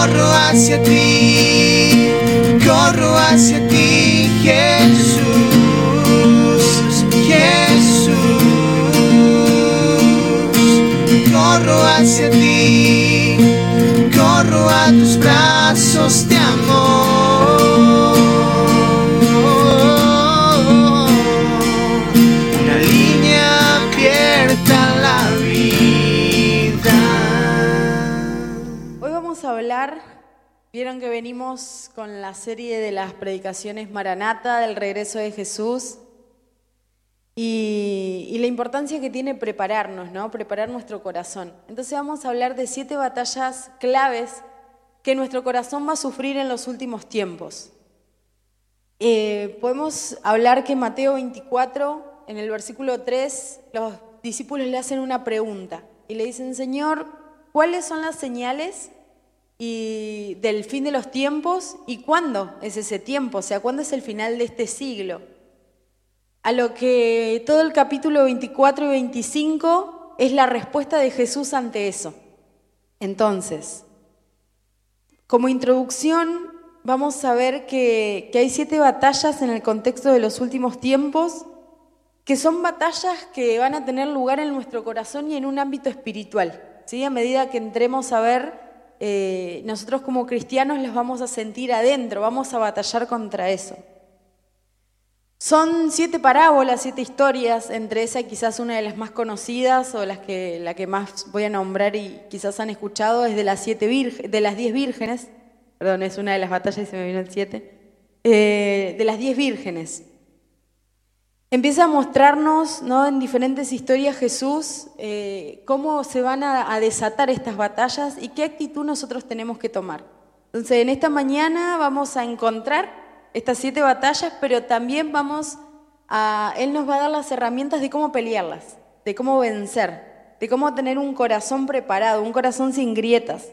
corro hacia ti, corro hacia ti, Jesús, Jesús, corro hacia ti, corro a tus brazos de amor. Que venimos con la serie de las predicaciones Maranata del regreso de Jesús y, la importancia que tiene prepararnos, ¿no? Preparar nuestro corazón. Entonces vamos a hablar de siete batallas claves que nuestro corazón va a sufrir en los últimos tiempos. Eh, podemos hablar que Mateo 24, en el versículo 3, los discípulos le hacen una pregunta y le dicen, Señor, ¿cuáles son las señales y del fin de los tiempos y cuándo es ese tiempo? O sea, ¿cuándo es el final de este siglo? A lo que todo el capítulo 24 y 25 es la respuesta de Jesús ante eso. Entonces, como introducción, vamos a ver que, hay siete batallas en el contexto de los últimos tiempos, que son batallas que van a tener lugar en nuestro corazón y en un ámbito espiritual. ¿sí? A medida que entremos a ver, eh, nosotros como cristianos las vamos a sentir adentro, vamos a batallar contra eso. Son siete parábolas, siete historias, entre esas quizás una de las más conocidas o las que, la que más voy a nombrar y quizás han escuchado es de las, siete de las diez vírgenes, perdón, es una de las batallas y se me vino el siete, eh, de las diez vírgenes. Empieza a mostrarnos ¿no? en diferentes historias Jesús eh, cómo se van a, a desatar estas batallas y qué actitud nosotros tenemos que tomar. Entonces, en esta mañana vamos a encontrar estas siete batallas, pero también vamos a, Él nos va a dar las herramientas de cómo pelearlas, de cómo vencer, de cómo tener un corazón preparado, un corazón sin grietas.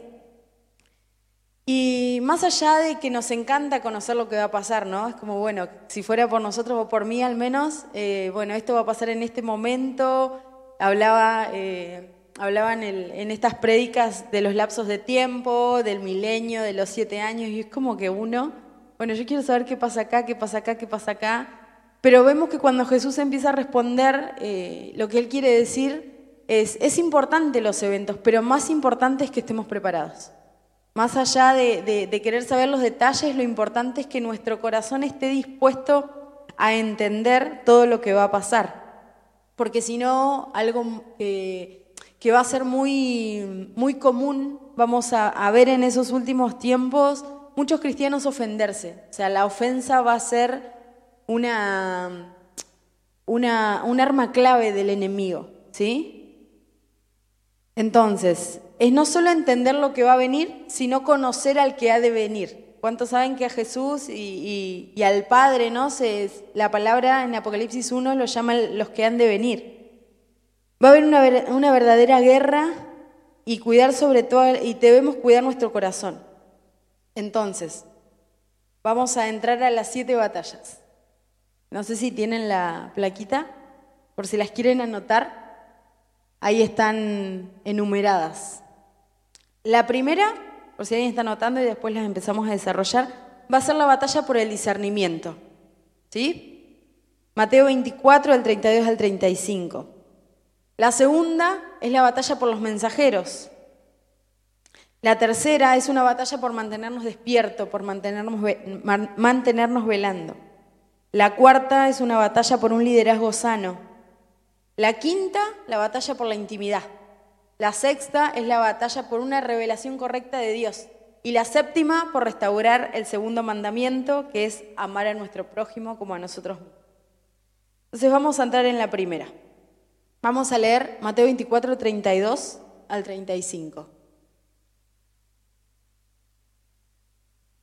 Y más allá de que nos encanta conocer lo que va a pasar, ¿no? Es como, bueno, si fuera por nosotros o por mí al menos, eh, bueno, esto va a pasar en este momento. Hablaba, eh, en, el- en estas prédicas de los lapsos de tiempo, del milenio, de los siete años, y es como que uno, bueno, yo quiero saber qué pasa acá, qué pasa acá, qué pasa acá. Pero vemos que cuando Jesús empieza a responder, eh, lo que Él quiere decir es, es importante los eventos, pero más importante es que estemos preparados. Más allá de, querer saber los detalles, lo importante es que nuestro corazón esté dispuesto a entender todo lo que va a pasar. Porque si no, algo que, que va a ser muy, muy común, vamos a, a ver en esos últimos tiempos, muchos cristianos ofenderse. O sea, la ofensa va a ser una, una, un arma clave del enemigo, ¿sí? Entonces, es no solo entender lo que va a venir, sino conocer al que ha de venir. ¿Cuántos saben que a Jesús y, al Padre, ¿no? Se, la palabra en Apocalipsis 1 lo llaman los que han de venir. Va a haber una, una verdadera guerra y cuidar sobre todo, y debemos cuidar nuestro corazón. Entonces, vamos a entrar a las siete batallas. No sé si tienen la plaquita, por si las quieren anotar. Ahí están enumeradas. La primera, por si alguien está anotando y después las empezamos a desarrollar, va a ser la batalla por el discernimiento. ¿Sí? Mateo 24, del 32 al 35. La segunda es la batalla por los mensajeros. La tercera es una batalla por mantenernos despiertos, por mantenernos, mantenernos velando. La cuarta es una batalla por un liderazgo sano. La quinta, la batalla por la intimidad. La sexta es la batalla por una revelación correcta de Dios. Y la séptima, por restaurar el segundo mandamiento, que es amar a nuestro prójimo como a nosotros mismos. Entonces vamos a entrar en la primera. Vamos a leer Mateo 24, 32 al 35.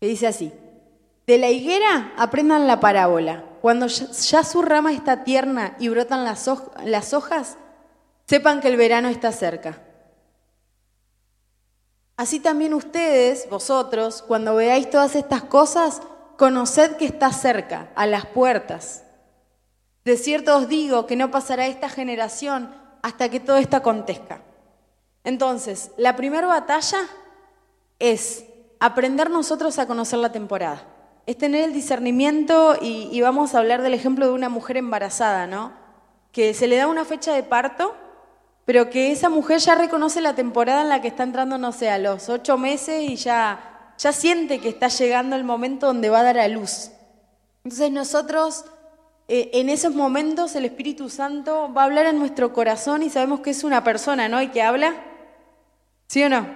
Que dice así. De la higuera aprendan la parábola. Cuando ya su rama está tierna y brotan las, las hojas, sepan que el verano está cerca. Así también ustedes, vosotros, cuando veáis todas estas cosas, conoced que está cerca, a las puertas. De cierto os digo que no pasará esta generación hasta que todo esto acontezca. Entonces, la primera batalla es aprender nosotros a conocer la temporada. Es tener el discernimiento y, y vamos a hablar del ejemplo de una mujer embarazada, ¿no? Que se le da una fecha de parto, pero que esa mujer ya reconoce la temporada en la que está entrando, no sé, a los ocho meses y ya, ya siente que está llegando el momento donde va a dar a luz. Entonces nosotros eh, en esos momentos el Espíritu Santo va a hablar en nuestro corazón y sabemos que es una persona, ¿no? Y que habla, ¿sí o no?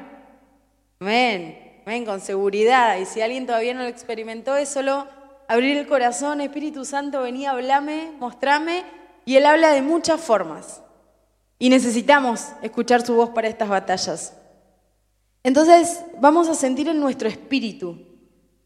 Amén, amén, con seguridad. Y si alguien todavía no lo experimentó, es solo abrir el corazón, Espíritu Santo, vení, hablame, mostrame. Y Él habla de muchas formas. Y necesitamos escuchar su voz para estas batallas. Entonces vamos a sentir en nuestro espíritu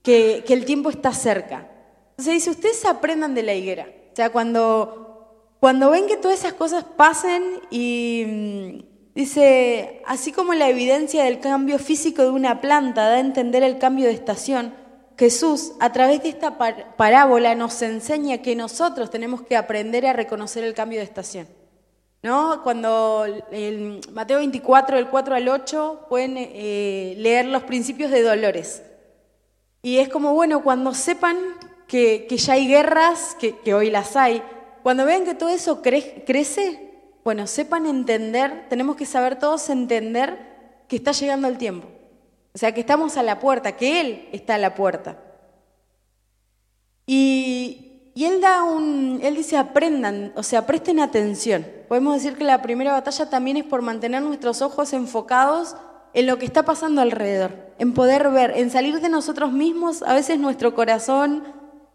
que, el tiempo está cerca. Entonces dice, ustedes aprendan de la higuera. O sea, cuando, cuando ven que todas esas cosas pasen y mm, dice, así como la evidencia del cambio físico de una planta da a entender el cambio de estación, Jesús a través de esta parábola nos enseña que nosotros tenemos que aprender a reconocer el cambio de estación. ¿No? Cuando Mateo 24, del 4 al 8, pueden eh, leer los principios de dolores. Y es como, bueno, cuando sepan que, ya hay guerras, que, hoy las hay, cuando vean que todo eso crece, bueno, sepan entender, tenemos que saber todos entender que está llegando el tiempo. O sea, que estamos a la puerta, que Él está a la puerta. Y, y, Él da un, Él dice, aprendan, o sea, presten atención. Podemos decir que la primera batalla también es por mantener nuestros ojos enfocados en lo que está pasando alrededor, en poder ver, en salir de nosotros mismos. A veces nuestro corazón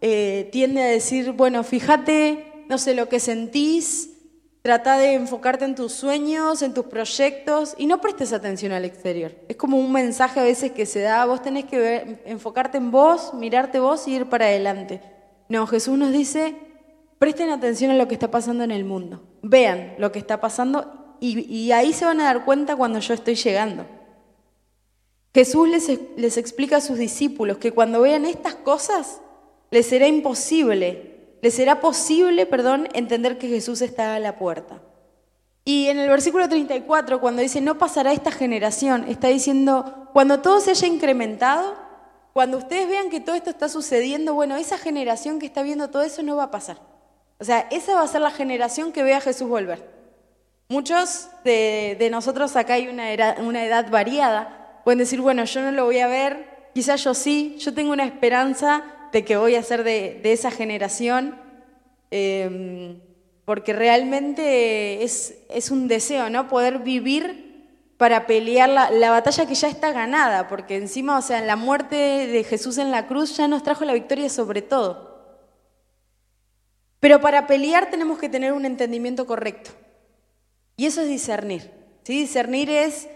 eh, tiende a decir, bueno, fíjate, no sé, lo que sentís, trata de enfocarte en tus sueños, en tus proyectos y no prestes atención al exterior. Es como un mensaje a veces que se da, vos tenés que enfocarte en vos, mirarte vos y ir para adelante. No, Jesús nos dice, presten atención a lo que está pasando en el mundo, vean lo que está pasando y, ahí se van a dar cuenta cuando yo estoy llegando. Jesús les, les explica a sus discípulos que cuando vean estas cosas, les será imposible, les será posible, perdón, entender que Jesús está a la puerta. Y en el versículo 34, cuando dice, no pasará esta generación, está diciendo, cuando todo se haya incrementado, cuando ustedes vean que todo esto está sucediendo, bueno, esa generación que está viendo todo eso no va a pasar. O sea, esa va a ser la generación que vea a Jesús volver. Muchos de, nosotros acá hay una edad variada, pueden decir, bueno, yo no lo voy a ver, quizás yo sí, yo tengo una esperanza de que voy a ser de, esa generación, em, porque realmente es, es, un deseo, ¿no? Poder vivir para pelear la, la, batalla que ya está ganada, porque encima, o sea, la muerte de Jesús en la cruz ya nos trajo la victoria sobre todo. Pero para pelear tenemos que tener un entendimiento correcto. Y eso es discernir. ¿sí? Discernir es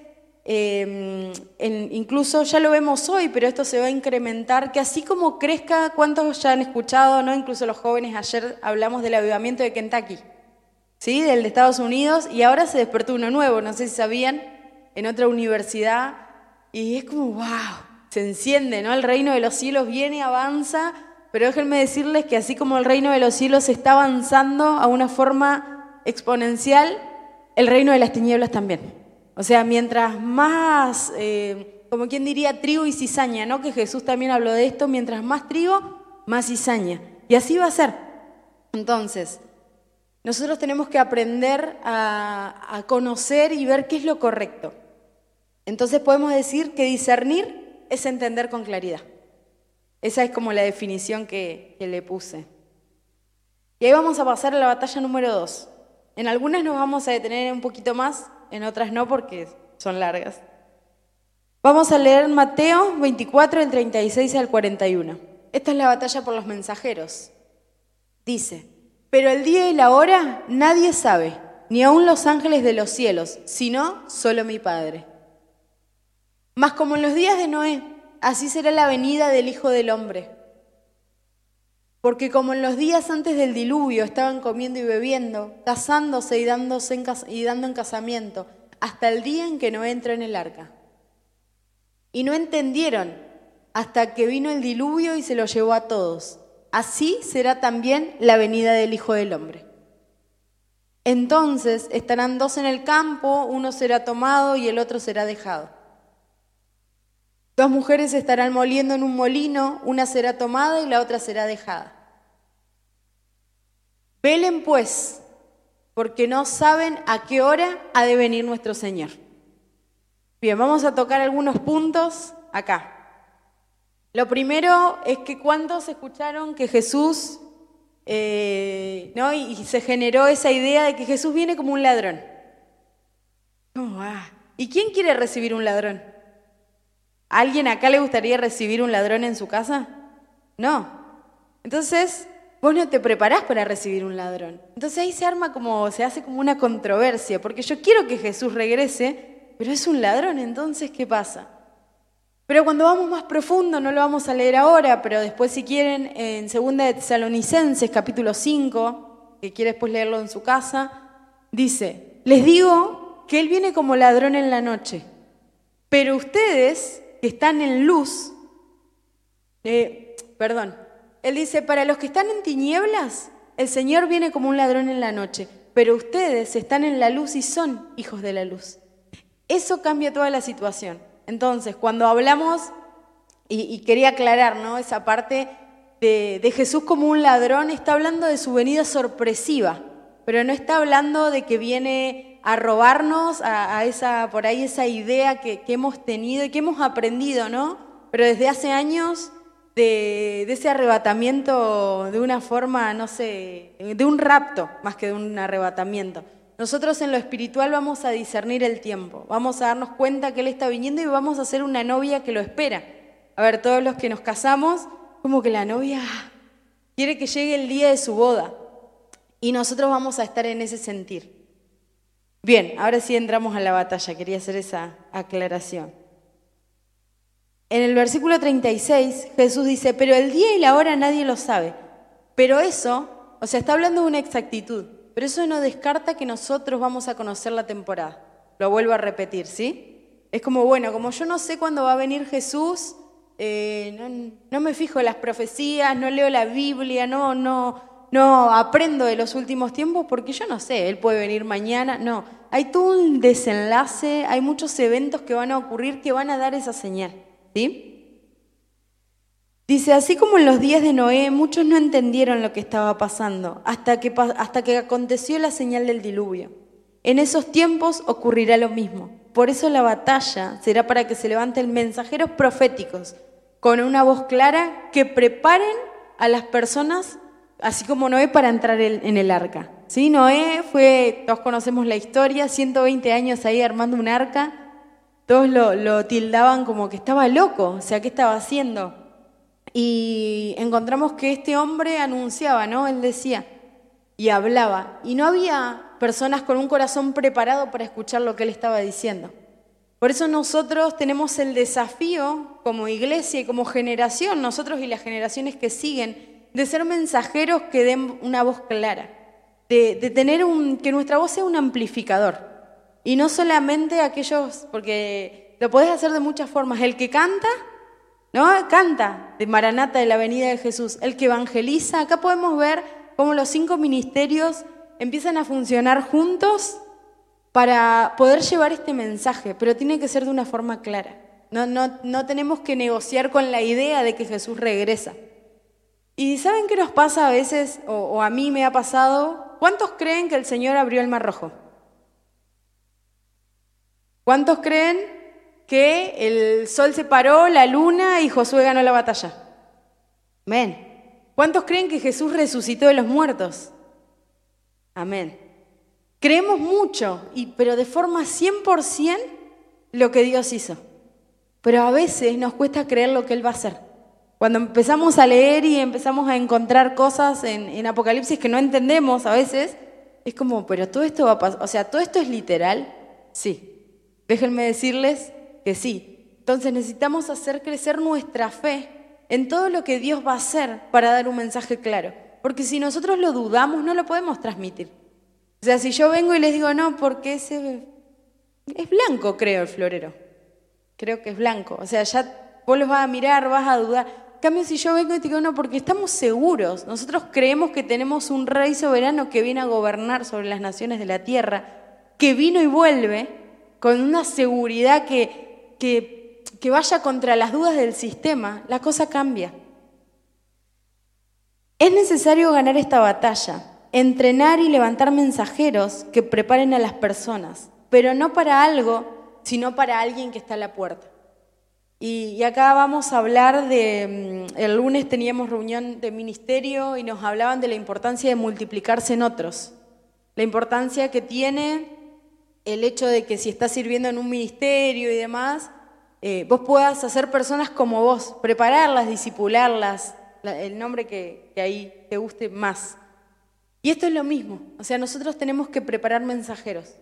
Em, incluso ya lo vemos hoy, pero esto se va a incrementar, que así como crezca, ¿cuántos ya han escuchado? no Incluso los jóvenes, ayer hablamos del avivamiento de Kentucky, ¿sí? del de Estados Unidos, y ahora se despertó uno nuevo, no sé si sabían, en otra universidad, y es como, wow, se enciende, ¿no? El reino de los cielos viene, avanza, pero déjenme decirles que así como el reino de los cielos está avanzando a una forma exponencial, el reino de las tinieblas también. O sea, mientras más, eh, como quien diría, trigo y cizaña, ¿no? Que Jesús también habló de esto, mientras más trigo, más cizaña. Y así va a ser. Entonces, nosotros tenemos que aprender a, a conocer y ver qué es lo correcto. Entonces podemos decir que discernir es entender con claridad. Esa es como la definición que, le puse. Y ahí vamos a pasar a la batalla número dos. En algunas nos vamos a detener un poquito más, en otras no porque son largas. Vamos a leer Mateo 24, del 36 al 41. Esta es la batalla por los mensajeros. Dice, pero el día y la hora nadie sabe, ni aun los ángeles de los cielos, sino solo mi Padre. Mas como en los días de Noé, así será la venida del Hijo del Hombre. Porque como en los días antes del diluvio estaban comiendo y bebiendo, casándose y, dándose y dando en casamiento, hasta el día en que no entró en el arca. Y no entendieron hasta que vino el diluvio y se lo llevó a todos. Así será también la venida del Hijo del Hombre. Entonces estarán dos en el campo, uno será tomado y el otro será dejado. Dos mujeres estarán moliendo en un molino, una será tomada y la otra será dejada. Velen pues, porque no saben a qué hora ha de venir nuestro Señor. Bien, vamos a tocar algunos puntos acá. Lo primero es que cuántos escucharon que Jesús, eh, ¿no? Y, se generó esa idea de que Jesús viene como un ladrón. ¿Y quién quiere recibir un ladrón? ¿Alguien acá le gustaría recibir un ladrón en su casa? No. Entonces, vos no te preparás para recibir un ladrón. Entonces ahí se arma como, se hace como una controversia, porque yo quiero que Jesús regrese, pero es un ladrón, entonces, ¿qué pasa? Pero cuando vamos más profundo, no lo vamos a leer ahora, pero después si quieren, en 2 de Tesalonicenses, capítulo 5, que quiere después leerlo en su casa, dice, les digo que Él viene como ladrón en la noche, pero ustedes que están en luz, eh, perdón, Él dice, para los que están en tinieblas, el Señor viene como un ladrón en la noche, pero ustedes están en la luz y son hijos de la luz. Eso cambia toda la situación. Entonces, cuando hablamos, y, quería aclarar ¿no? esa parte de, Jesús como un ladrón, está hablando de su venida sorpresiva, pero no está hablando de que viene a robarnos a, esa, por ahí esa idea que, hemos tenido y que hemos aprendido, ¿no? Pero desde hace años de, ese arrebatamiento de una forma, no sé, de un rapto más que de un arrebatamiento. Nosotros en lo espiritual vamos a discernir el tiempo, vamos a darnos cuenta que Él está viniendo y vamos a ser una novia que lo espera. A ver, todos los que nos casamos, como que la novia quiere que llegue el día de su boda y nosotros vamos a estar en ese sentir. Bien, ahora sí entramos a la batalla, quería hacer esa aclaración. En el versículo 36 Jesús dice, pero el día y la hora nadie lo sabe. Pero eso, o sea, está hablando de una exactitud. Pero eso no descarta que nosotros vamos a conocer la temporada. Lo vuelvo a repetir, ¿sí? Es como, bueno, como yo no sé cuándo va a venir Jesús, eh, no, me fijo en las profecías, no leo la Biblia, no, no, no aprendo de los últimos tiempos porque yo no sé, Él puede venir mañana. No, hay todo un desenlace, hay muchos eventos que van a ocurrir que van a dar esa señal, ¿sí? Dice, así como en los días de Noé, muchos no entendieron lo que estaba pasando hasta que, hasta que aconteció la señal del diluvio. En esos tiempos ocurrirá lo mismo. Por eso la batalla será para que se levanten mensajeros proféticos con una voz clara que preparen a las personas, así como Noé, para entrar en el arca. ¿Sí? Noé fue, todos conocemos la historia, 120 años ahí armando un arca. Todos lo, lo tildaban como que estaba loco, o sea, ¿qué estaba haciendo? Y encontramos que este hombre anunciaba, ¿no? Él decía y hablaba. Y no había personas con un corazón preparado para escuchar lo que él estaba diciendo. Por eso nosotros tenemos el desafío como iglesia y como generación, nosotros y las generaciones que siguen, de ser mensajeros que den una voz clara, de, tener que nuestra voz sea un amplificador. Y no solamente aquellos, porque lo podés hacer de muchas formas, el que canta ¿no? Canta de Maranata de la Avenida de Jesús, el que evangeliza. Acá podemos ver cómo los cinco ministerios empiezan a funcionar juntos para poder llevar este mensaje, pero tiene que ser de una forma clara. No, no, no tenemos que negociar con la idea de que Jesús regresa. ¿Y saben qué nos pasa a veces, o, o a mí me ha pasado? ¿Cuántos creen que el Señor abrió el Mar Rojo? ¿Cuántos creen que el sol se paró, la luna y Josué ganó la batalla. Amén. ¿Cuántos creen que Jesús resucitó de los muertos? Amén. Creemos mucho, y, pero de forma 100% lo que Dios hizo. Pero a veces nos cuesta creer lo que Él va a hacer. Cuando empezamos a leer y empezamos a encontrar cosas en, Apocalipsis que no entendemos a veces, es como, pero todo esto va a pasar. O sea, ¿todo esto es literal? Sí. Déjenme decirles que sí. Entonces necesitamos hacer crecer nuestra fe en todo lo que Dios va a hacer para dar un mensaje claro. Porque si nosotros lo dudamos, no lo podemos transmitir. O sea, si yo vengo y les digo, no, porque ese es blanco, creo, el florero. Creo que es blanco. O sea, ya vos los vas a mirar, vas a dudar. Cambio, si yo vengo y te digo, no, porque estamos seguros. Nosotros creemos que tenemos un rey soberano que viene a gobernar sobre las naciones de la tierra, que vino y vuelve con una seguridad que que, que vaya contra las dudas del sistema, la cosa cambia. Es necesario ganar esta batalla, entrenar y levantar mensajeros que preparen a las personas, pero no para algo, sino para alguien que está a la puerta. Y, acá vamos a hablar de, mm, el lunes teníamos reunión de ministerio y nos hablaban de la importancia de multiplicarse en otros, la importancia que tiene el hecho de que si estás sirviendo en un ministerio y demás, eh, vos puedas hacer personas como vos, prepararlas, disipularlas, el nombre que, que ahí te guste más. Y esto es lo mismo, o sea, nosotros tenemos que preparar mensajeros.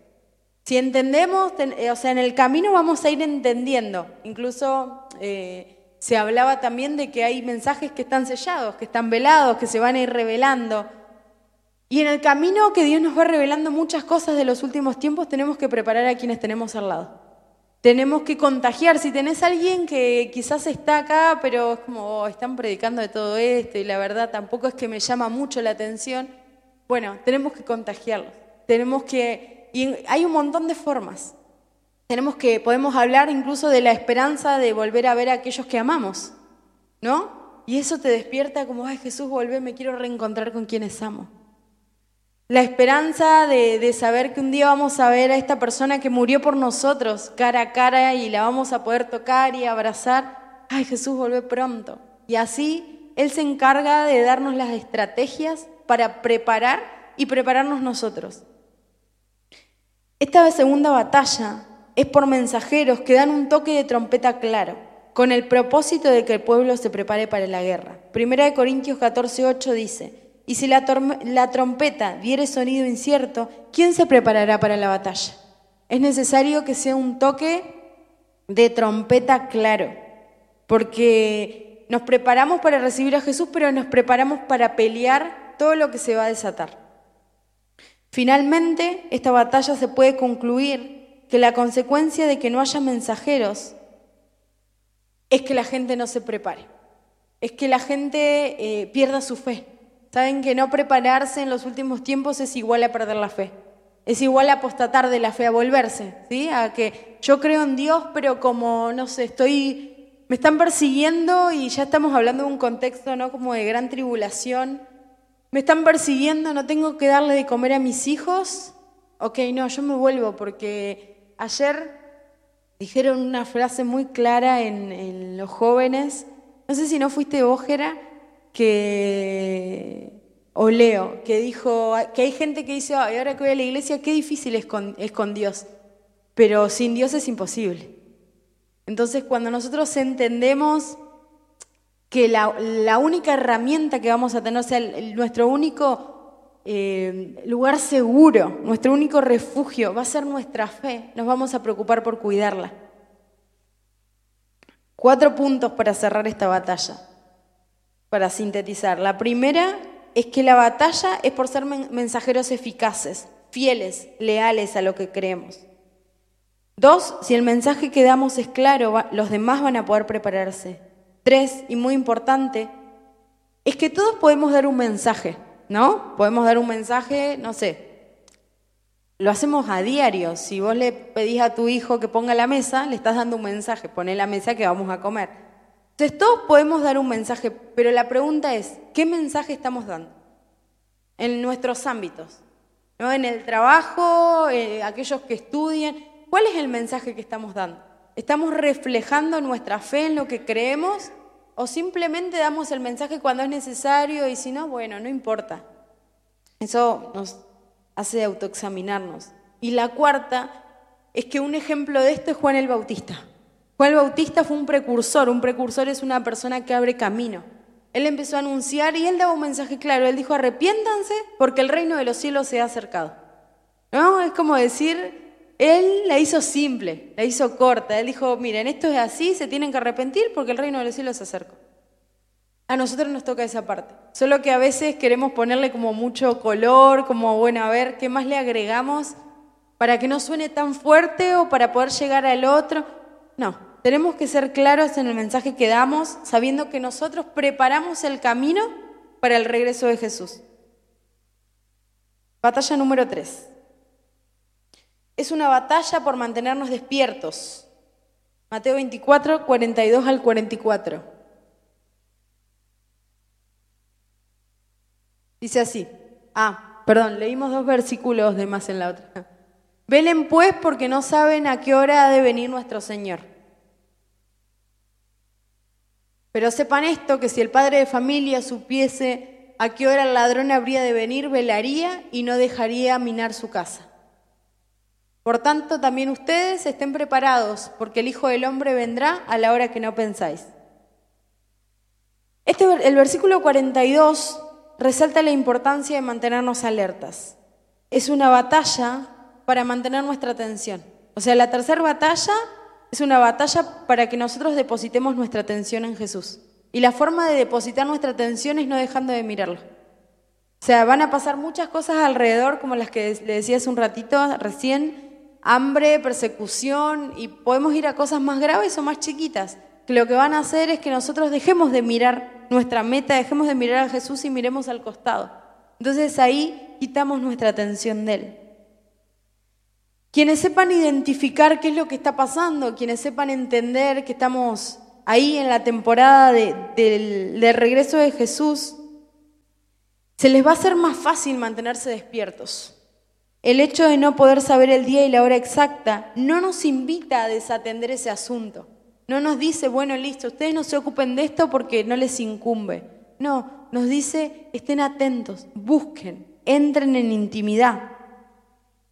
Si entendemos, eh, o sea, en el camino vamos a ir entendiendo. Incluso eh, se hablaba también de que hay mensajes que están sellados, que están velados, que se van a ir revelando. Y en el camino que Dios nos va revelando muchas cosas de los últimos tiempos, tenemos que preparar a quienes tenemos al lado. Tenemos que contagiar. Si tenés a alguien que quizás está acá, pero es como, oh, están predicando de todo esto y la verdad tampoco es que me llama mucho la atención, bueno, tenemos que contagiarlos. Tenemos que y hay un montón de formas. Tenemos que, podemos hablar incluso de la esperanza de volver a ver a aquellos que amamos, ¿no? Y eso te despierta como, ay Jesús, volvé, me quiero reencontrar con quienes amo. La esperanza de, de, saber que un día vamos a ver a esta persona que murió por nosotros cara a cara y la vamos a poder tocar y abrazar. Ay Jesús, volvé pronto. Y así Él se encarga de darnos las estrategias para preparar y prepararnos nosotros. Esta segunda batalla es por mensajeros que dan un toque de trompeta claro, con el propósito de que el pueblo se prepare para la guerra. Primera de Corintios 14:8 dice, y si la, la trompeta diere sonido incierto, ¿quién se preparará para la batalla? Es necesario que sea un toque de trompeta claro, porque nos preparamos para recibir a Jesús, pero nos preparamos para pelear todo lo que se va a desatar. Finalmente, esta batalla se puede concluir que la consecuencia de que no haya mensajeros es que la gente no se prepare, es que la gente eh, pierda su fe. Saben que no prepararse en los últimos tiempos es igual a perder la fe. Es igual a apostatar de la fe, a volverse, ¿sí? A que yo creo en Dios, pero como, no sé, estoy, me están persiguiendo y ya estamos hablando de un contexto, ¿no? Como de gran tribulación ¿Me están persiguiendo? ¿No tengo que darle de comer a mis hijos? Ok, no, yo me vuelvo porque ayer dijeron una frase muy clara en, los jóvenes, no sé si no fuiste Ójera, que, o Leo, que dijo que hay gente que dice, ay, ahora que voy a la iglesia, qué difícil es con, es con Dios, pero sin Dios es imposible. Entonces cuando nosotros entendemos que la, única herramienta que vamos a tener, o sea, nuestro único eh, lugar seguro, nuestro único refugio va a ser nuestra fe. Nos vamos a preocupar por cuidarla. Cuatro puntos para cerrar esta batalla, para sintetizar. La primera es que la batalla es por ser mensajeros eficaces, fieles, leales a lo que creemos. Dos, si el mensaje que damos es claro, los demás van a poder prepararse. Tres, y muy importante, es que todos podemos dar un mensaje, ¿no? Podemos dar un mensaje, no sé, lo hacemos a diario. Si vos le pedís a tu hijo que ponga la mesa, le estás dando un mensaje, pone la mesa que vamos a comer. Entonces todos podemos dar un mensaje, pero la pregunta es, ¿qué mensaje estamos dando? En nuestros ámbitos, ¿no? En el trabajo, eh, aquellos que estudian, ¿cuál es el mensaje que estamos dando? ¿Estamos reflejando nuestra fe en lo que creemos o simplemente damos el mensaje cuando es necesario y si no, bueno, no importa? Eso nos hace autoexaminarnos. Y la cuarta es que un ejemplo de esto es Juan el Bautista. Juan el Bautista fue un precursor, un precursor es una persona que abre camino. Él empezó a anunciar y él daba un mensaje claro, él dijo, arrepiéntanse porque el reino de los cielos se ha acercado. ¿No? Es como decir, él la hizo simple, la hizo corta. Él dijo, miren, esto es así, se tienen que arrepentir porque el reino de los cielos se acerca. A nosotros nos toca esa parte. Solo que a veces queremos ponerle como mucho color, como, bueno, a ver, ¿qué más le agregamos para que no suene tan fuerte o para poder llegar al otro? No, tenemos que ser claros en el mensaje que damos, sabiendo que nosotros preparamos el camino para el regreso de Jesús. Batalla número 3 es una batalla por mantenernos despiertos. Mateo 24, 42 al 44. Dice así. Ah, perdón, leímos dos versículos de más en la otra. Velen pues porque no saben a qué hora ha de venir nuestro Señor. Pero sepan esto, que si el padre de familia supiese a qué hora el ladrón habría de venir, velaría y no dejaría minar su casa. Por tanto, también ustedes estén preparados, porque el Hijo del Hombre vendrá a la hora que no pensáis. Este, el versículo 42 resalta la importancia de mantenernos alertas. Es una batalla para mantener nuestra atención. O sea, la tercera batalla es una batalla para que nosotros depositemos nuestra atención en Jesús. Y la forma de depositar nuestra atención es no dejando de mirarlo. O sea, van a pasar muchas cosas alrededor, como las que le decía hace un ratito recién, hambre, persecución, y podemos ir a cosas más graves o más chiquitas, que lo que van a hacer es que nosotros dejemos de mirar nuestra meta, dejemos de mirar a Jesús y miremos al costado. Entonces ahí quitamos nuestra atención de Él. Quienes sepan identificar qué es lo que está pasando, quienes sepan entender que estamos ahí en la temporada del, regreso de Jesús, se les va a hacer más fácil mantenerse despiertos. El hecho de no poder saber el día y la hora exacta no nos invita a desatender ese asunto. No nos dice, bueno, listo, ustedes no se ocupen de esto porque no les incumbe. No, nos dice, estén atentos, busquen, entren en intimidad.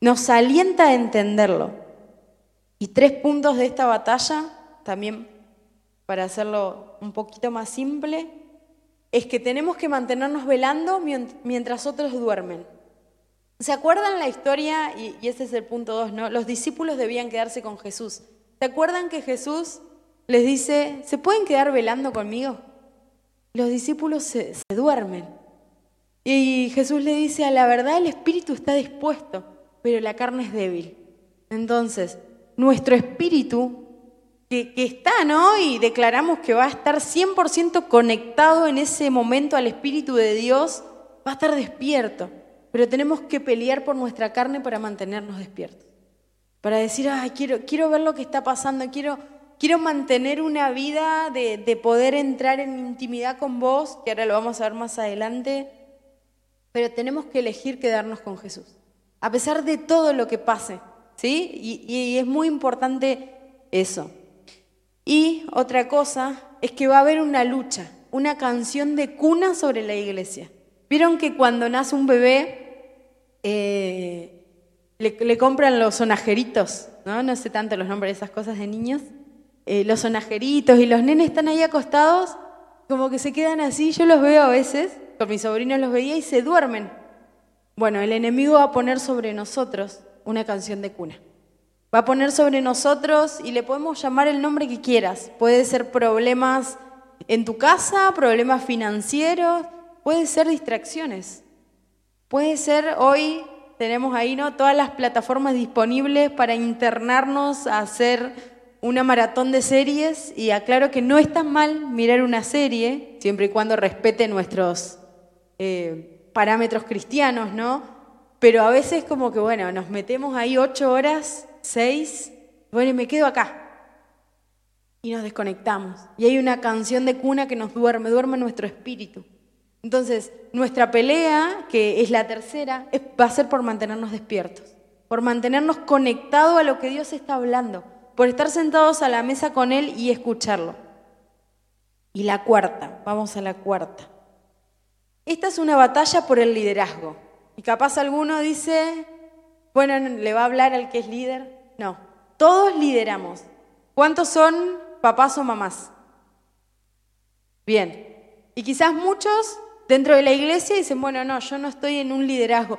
Nos alienta a entenderlo. Y tres puntos de esta batalla, también para hacerlo un poquito más simple, es que tenemos que mantenernos velando mientras otros duermen. ¿Se acuerdan la historia? Y, ese es el punto dos, ¿no? Los discípulos debían quedarse con Jesús. ¿Se acuerdan que Jesús les dice, ¿se pueden quedar velando conmigo? Los discípulos se, duermen. Y Jesús le dice, a la verdad el espíritu está dispuesto, pero la carne es débil. Entonces, nuestro espíritu, que, está, ¿no? Y declaramos que va a estar 100% conectado en ese momento al espíritu de Dios, va a estar despierto. Pero tenemos que pelear por nuestra carne para mantenernos despiertos. Para decir, ay, quiero, quiero ver lo que está pasando, quiero, quiero mantener una vida de, de poder entrar en intimidad con vos, que ahora lo vamos a ver más adelante. Pero tenemos que elegir quedarnos con Jesús a pesar de todo lo que pase, ¿sí? Y, es muy importante eso. Y otra cosa es que va a haber una lucha, una canción de cuna sobre la iglesia. Vieron que cuando nace un bebé eh, le, compran los sonajeritos, ¿no? No sé tanto los nombres de esas cosas de niños. Eh, los sonajeritos y los nenes están ahí acostados, como que se quedan así. Yo los veo a veces, con mis sobrinos los veía y se duermen. Bueno, el enemigo va a poner sobre nosotros una canción de cuna. Va a poner sobre nosotros y le podemos llamar el nombre que quieras. Puede ser problemas en tu casa, problemas financieros, puede ser distracciones. Puede ser hoy tenemos ahí no todas las plataformas disponibles para internarnos a hacer una maratón de series y aclaro que no está mal mirar una serie siempre y cuando respete nuestros eh, parámetros cristianos, ¿no? Pero a veces como que, bueno, nos metemos ahí ocho horas, seis, bueno, y me quedo acá. Y nos desconectamos. Y hay una canción de cuna que nos duerme, duerme nuestro espíritu. Entonces, nuestra pelea, que es la tercera, va a ser por mantenernos despiertos, por mantenernos conectados a lo que Dios está hablando, por estar sentados a la mesa con Él y escucharlo. Y la cuarta, vamos a la cuarta. Esta es una batalla por el liderazgo. Y capaz alguno dice, bueno, ¿le va a hablar al que es líder? No, todos lideramos. ¿Cuántos son papás o mamás? Bien. Y quizás muchos dentro de la iglesia dicen, bueno, no, yo no estoy en un liderazgo.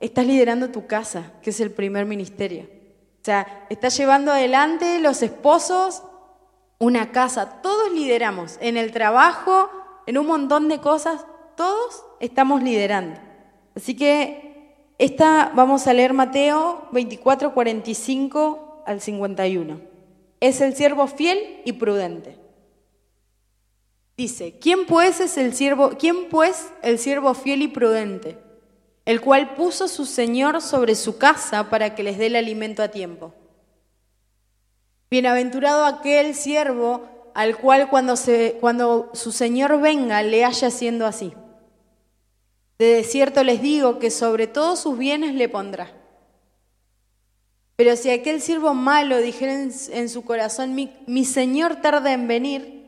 Estás liderando tu casa, que es el primer ministerio. O sea, estás llevando adelante los esposos una casa. Todos lideramos en el trabajo, en un montón de cosas todos estamos liderando. Así que esta vamos a leer Mateo 24, 45 al 51. Es el siervo fiel y prudente. Dice, ¿quién pues es el siervo, quién pues el siervo fiel y prudente, el cual puso su señor sobre su casa para que les dé el alimento a tiempo? Bienaventurado aquel siervo al cual cuando, su Señor venga le haya siendo así. De cierto les digo que sobre todos sus bienes le pondrá. Pero si aquel siervo malo dijera en, su corazón, mi, mi, Señor tarda en venir,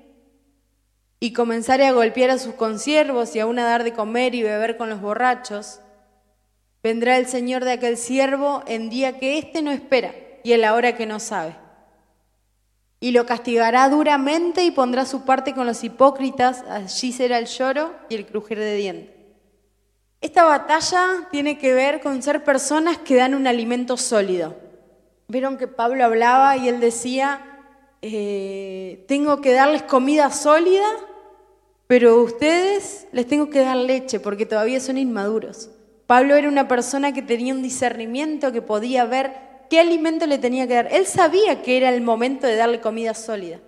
y comenzare a golpear a sus consiervos y aún a dar de comer y beber con los borrachos, vendrá el Señor de aquel siervo en día que éste no espera y en la hora que no sabe y lo castigará duramente y pondrá su parte con los hipócritas, allí será el lloro y el crujir de dientes. Esta batalla tiene que ver con ser personas que dan un alimento sólido. Vieron que Pablo hablaba y él decía, eh, tengo que darles comida sólida, pero ustedes les tengo que dar leche porque todavía son inmaduros. Pablo era una persona que tenía un discernimiento, que podía ver qué alimento le tenía que dar. Él sabía que era el momento de darle comida sólida.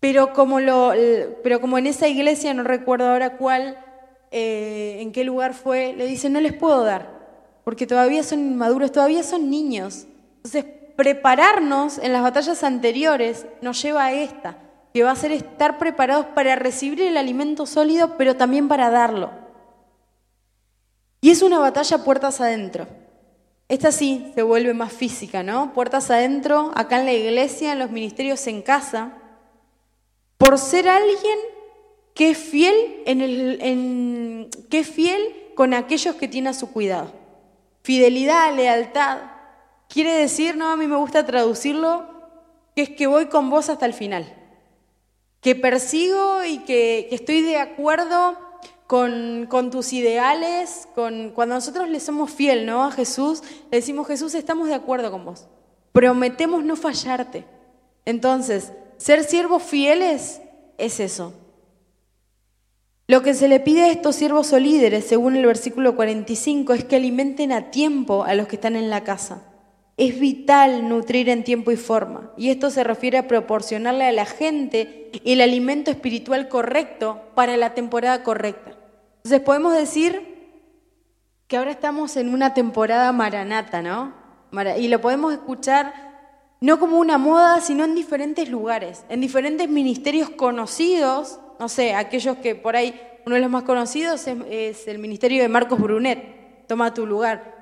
Pero como, lo, pero como en esa iglesia, no recuerdo ahora cuál, eh, en qué lugar fue, le dice, no les puedo dar, porque todavía son inmaduros, todavía son niños. Entonces, prepararnos en las batallas anteriores nos lleva a esta, que va a ser estar preparados para recibir el alimento sólido, pero también para darlo. Y es una batalla puertas adentro. Esta sí se vuelve más física, ¿no? Puertas adentro, acá en la iglesia, en los ministerios en casa, por ser alguien que es fiel, en el, que es fiel con aquellos que tiene a su cuidado. Fidelidad, lealtad. Quiere decir, no, a mí me gusta traducirlo, que es que voy con vos hasta el final. Que persigo y que, que estoy de acuerdo con, tus ideales, con, cuando nosotros le somos fiel ¿no? a Jesús, le decimos, Jesús, estamos de acuerdo con vos. Prometemos no fallarte. Entonces, ser siervos fieles es eso. Lo que se le pide a estos siervos o líderes, según el versículo 45, es que alimenten a tiempo a los que están en la casa. Es vital nutrir en tiempo y forma, y esto se refiere a proporcionarle a la gente el alimento espiritual correcto para la temporada correcta. Entonces podemos decir que ahora estamos en una temporada maranata, ¿no? Y lo podemos escuchar no como una moda, sino en diferentes lugares, en diferentes ministerios conocidos, no sé, aquellos que por ahí, uno de los más conocidos es, el ministerio de Marcos Brunet, toma tu lugar,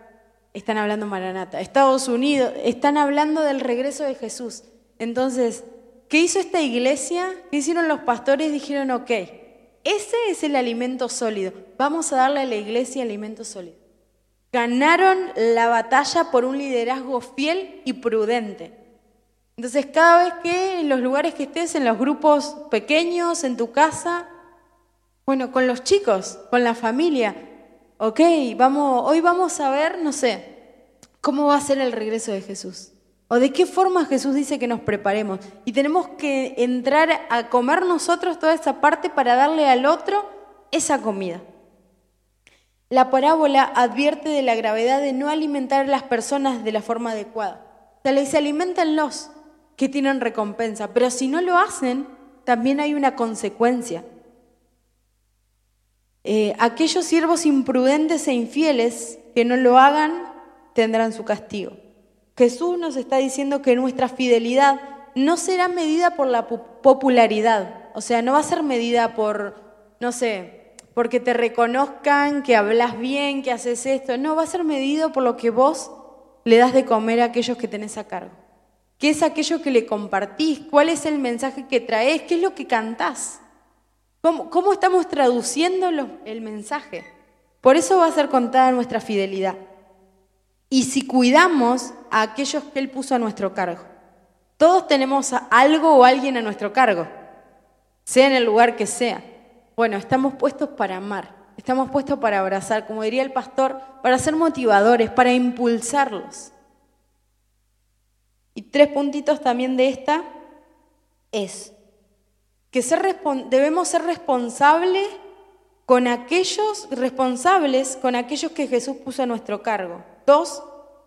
están hablando Maranata. Estados Unidos, están hablando del regreso de Jesús. Entonces, ¿qué hizo esta iglesia? ¿Qué hicieron los pastores? Dijeron, ok, ese es el alimento sólido. Vamos a darle a la iglesia alimento sólido. Ganaron la batalla por un liderazgo fiel y prudente. Entonces, cada vez que en los lugares que estés, en los grupos pequeños, en tu casa, bueno, con los chicos, con la familia, ok, vamos, hoy vamos a ver, no sé, cómo va a ser el regreso de Jesús. ¿O de qué forma Jesús dice que nos preparemos? Y tenemos que entrar a comer nosotros toda esa parte para darle al otro esa comida. La parábola advierte de la gravedad de no alimentar a las personas de la forma adecuada. O sea, les alimentan los que tienen recompensa, pero si no lo hacen, también hay una consecuencia. Eh, aquellos siervos imprudentes e infieles que no lo hagan tendrán su castigo. Jesús nos está diciendo que nuestra fidelidad no será medida por la popularidad, o sea, no va a ser medida por, no sé, porque te reconozcan que hablas bien, que haces esto, no, va a ser medido por lo que vos le das de comer a aquellos que tenés a cargo. ¿Qué es aquello que le compartís? ¿Cuál es el mensaje que traes? ¿Qué es lo que cantás? ¿Cómo, estamos traduciendo el mensaje? Por eso va a ser contada nuestra fidelidad y si cuidamos a aquellos que Él puso a nuestro cargo. Todos tenemos algo o alguien a nuestro cargo, sea en el lugar que sea. Bueno, estamos puestos para amar, estamos puestos para abrazar, como diría el pastor, para ser motivadores, para impulsarlos. Y tres puntitos también de esta es que debemos ser responsables con aquellos responsables, con aquellos que Jesús puso a nuestro cargo. Dos,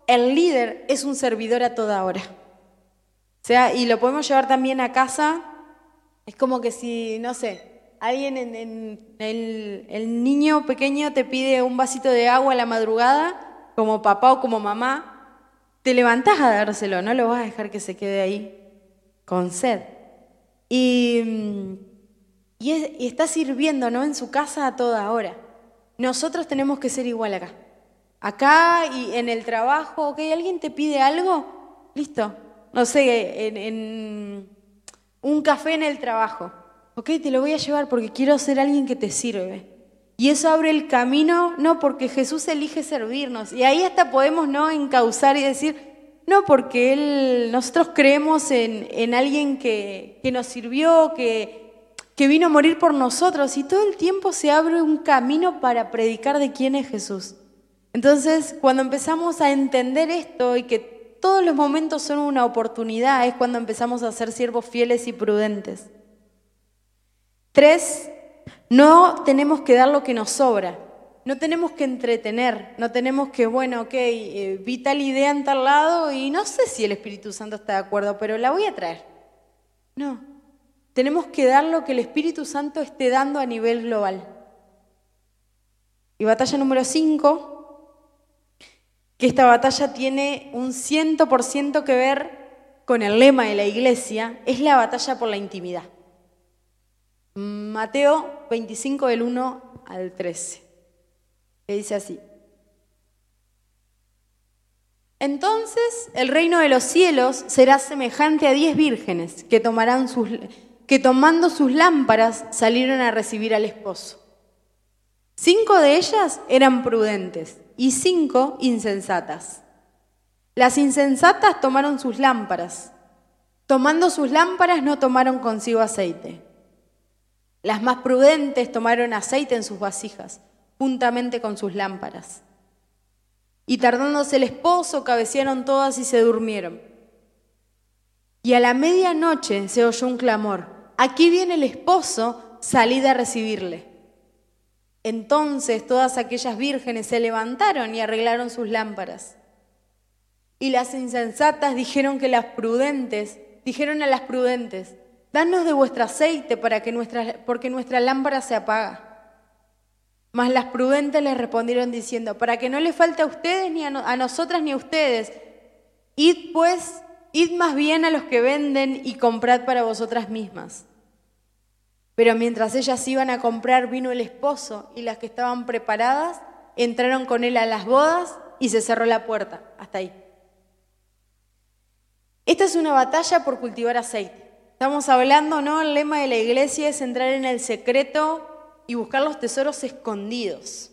el líder es un servidor a toda hora. O sea, y lo podemos llevar también a casa. Es como que si, no sé, alguien en, el, el, niño pequeño te pide un vasito de agua a la madrugada, como papá o como mamá, te levantás a dárselo, no lo vas a dejar que se quede ahí. con sed. Y, y, está sirviendo ¿no? en su casa a toda hora. Nosotros tenemos que ser igual acá. Acá y en el trabajo, ¿ok? ¿Alguien te pide algo? Listo. No sé, en, un café en el trabajo. ¿Ok? Te lo voy a llevar porque quiero ser alguien que te sirve. Y eso abre el camino, no, porque Jesús elige servirnos. Y ahí hasta podemos no encauzar y decir, no, porque Él, nosotros creemos en, en alguien que, nos sirvió, que vino a morir por nosotros. Y todo el tiempo se abre un camino para predicar de quién es Jesús. Entonces, cuando empezamos a entender esto y que todos los momentos son una oportunidad, es cuando empezamos a ser siervos fieles y prudentes. Tres, no tenemos que dar lo que nos sobra. No tenemos que entretener, no tenemos que, bueno, ok, eh, vi tal idea en tal lado y no sé si el Espíritu Santo está de acuerdo, pero la voy a traer. No, tenemos que dar lo que el Espíritu Santo esté dando a nivel global. Y batalla número cinco, que esta batalla tiene un ciento por ciento que ver con el lema de la iglesia, es la batalla por la intimidad. Mateo 25 del 1 al 13, dice así. Entonces el reino de los cielos será semejante a diez vírgenes que, tomarán sus, que tomando sus lámparas salieron a recibir al esposo. Cinco de ellas eran prudentes y cinco insensatas. Las insensatas tomaron sus lámparas. Tomando sus lámparas no tomaron consigo aceite. Las más prudentes tomaron aceite en sus vasijas, juntamente con sus lámparas. Y tardándose el esposo, cabecearon todas y se durmieron. Y a la medianoche se oyó un clamor, aquí viene el esposo, salid a recibirle. Entonces todas aquellas vírgenes se levantaron y arreglaron sus lámparas. Y las insensatas dijeron que las prudentes, dijeron a las prudentes, Danos de vuestro aceite para que nuestra, porque nuestra lámpara se apaga. Mas las prudentes les respondieron diciendo, para que no le falte a ustedes ni a, a nosotras ni a ustedes, id pues, id más bien a los que venden y comprad para vosotras mismas. Pero mientras ellas iban a comprar vino el esposo y las que estaban preparadas entraron con él a las bodas y se cerró la puerta. Hasta ahí. Esta es una batalla por cultivar aceite. Estamos hablando, ¿no? El lema de la iglesia es entrar en el secreto y buscar los tesoros escondidos.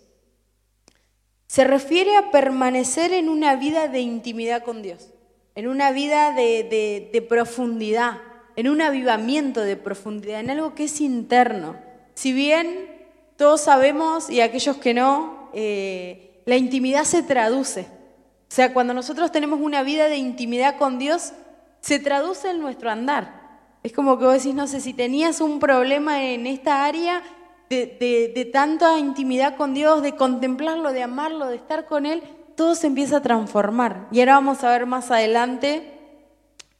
Se refiere a permanecer en una vida de intimidad con Dios, en una vida de, profundidad, en un avivamiento de profundidad, en algo que es interno. Si bien todos sabemos, y aquellos que no, eh, la intimidad se traduce. O sea, cuando nosotros tenemos una vida de intimidad con Dios, se traduce en nuestro andar. Es como que vos decís, no sé, si tenías un problema en esta área de, tanta intimidad con Dios, de contemplarlo, de amarlo, de estar con Él, todo se empieza a transformar. Y ahora vamos a ver más adelante